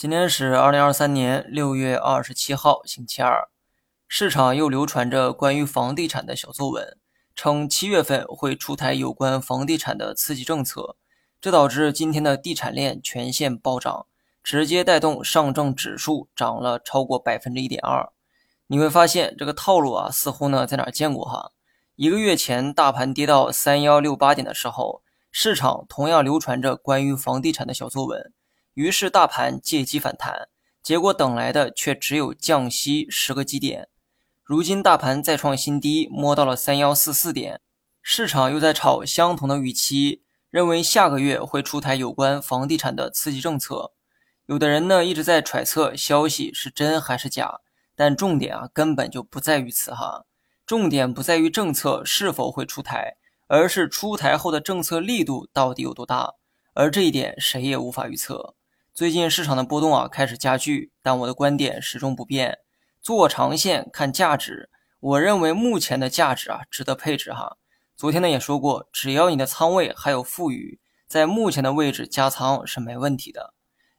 今天是二零二三年六月二十七号，星期二。市场又流传着关于房地产的小作文，称七月份会出台有关房地产的刺激政策，这导致今天的地产链全线暴涨，直接带动上证指数涨了超过百分之一点二。你会发现这个套路啊，似乎呢在哪见过哈？一个月前大盘跌到三幺六八点的时候，市场同样流传着关于房地产的小作文。于是大盘借机反弹，结果等来的却只有降息十个基点。如今大盘再创新低，摸到了三幺四四点，市场又在炒相同的预期，认为下个月会出台有关房地产的刺激政策。有的人呢一直在揣测消息是真还是假，但重点啊根本就不在于此哈，重点不在于政策是否会出台，而是出台后的政策力度到底有多大，而这一点谁也无法预测。最近市场的波动啊开始加剧，但我的观点始终不变。做长线看价值，我认为目前的价值啊值得配置哈。昨天呢也说过，只要你的仓位还有富余，在目前的位置加仓是没问题的。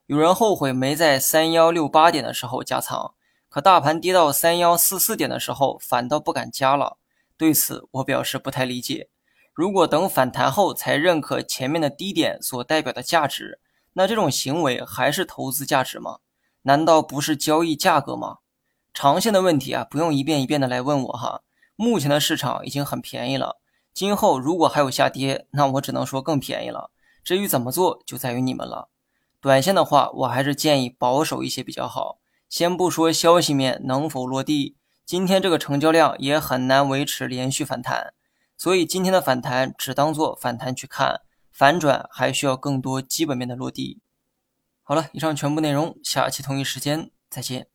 有人后悔没在三幺六八点的时候加仓，可大盘跌到三幺四四点的时候反倒不敢加了。对此我表示不太理解。如果等反弹后才认可前面的低点所代表的价值。那这种行为还是投资价值吗？难道不是交易价格吗？长线的问题啊，不用一遍一遍的来问我哈。目前的市场已经很便宜了，今后如果还有下跌，那我只能说更便宜了。至于怎么做，就在于你们了。短线的话，我还是建议保守一些比较好。先不说消息面能否落地，今天这个成交量也很难维持连续反弹，所以今天的反弹只当做反弹去看。反转还需要更多基本面的落地。好了，以上全部内容，下期同一时间再见。